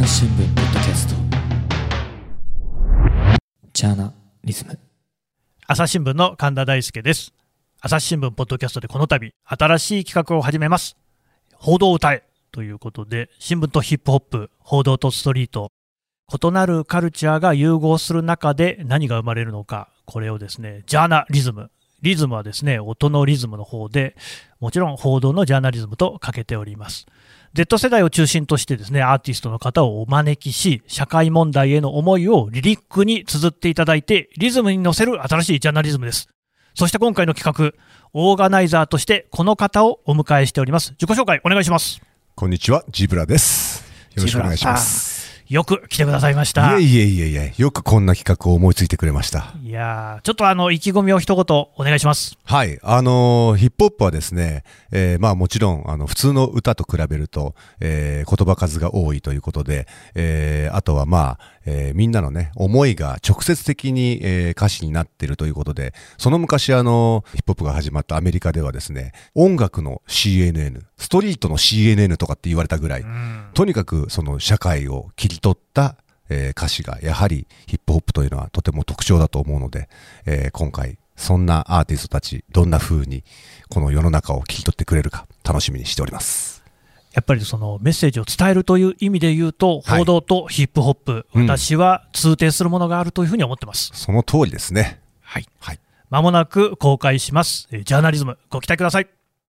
朝日新聞ポッドキャスト。ジャーナリズム。朝日新聞の神田大輔です。朝日新聞ポッドキャストでこの度新しい企画を始めます。報道を歌え。ということで新聞とヒップホップ報道とストリート。異なるカルチャーが融合する中で何が生まれるのかこれをですねジャーナリズムリズムはですね音のリズムの方でもちろん報道のジャーナリズムとかけております Z 世代を中心としてですね、アーティストの方をお招きし、社会問題への思いをリリックに綴っていただいて、リズムに乗せる新しいジャーナリズムです。そして今回の企画、オーガナイザーとしてこの方をお迎えしております。自己紹介お願いします。こんにちは、ジブラです。よろしくお願いします。よく来てくださいました。いえいえいえいえ、よくこんな企画を思いついてくれました。いやちょっとあの、意気込みを一言お願いします。はい、あのー、ヒップホップはですね、えー、まあもちろん、あの、普通の歌と比べると、えー、言葉数が多いということで、えー、あとはまあ、えー、みんなのね、思いが直接的に、えー、歌詞になっているということで、その昔あの、ヒップホップが始まったアメリカではですね、音楽の CNN、ストリートの CNN とかって言われたぐらい、とにかくその社会を切り取った、えー、歌詞がやはりヒップホップというのはとても特徴だと思うので、えー、今回そんなアーティストたちどんな風にこの世の中を切り取ってくれるか楽しみにしております。やっぱりそのメッセージを伝えるという意味で言うと、報道とヒップホップ、はい、私は通底するものがあるというふうに思ってます。その通りですね。はい。はい。まもなく公開します。ジャーナリズム、ご期待ください。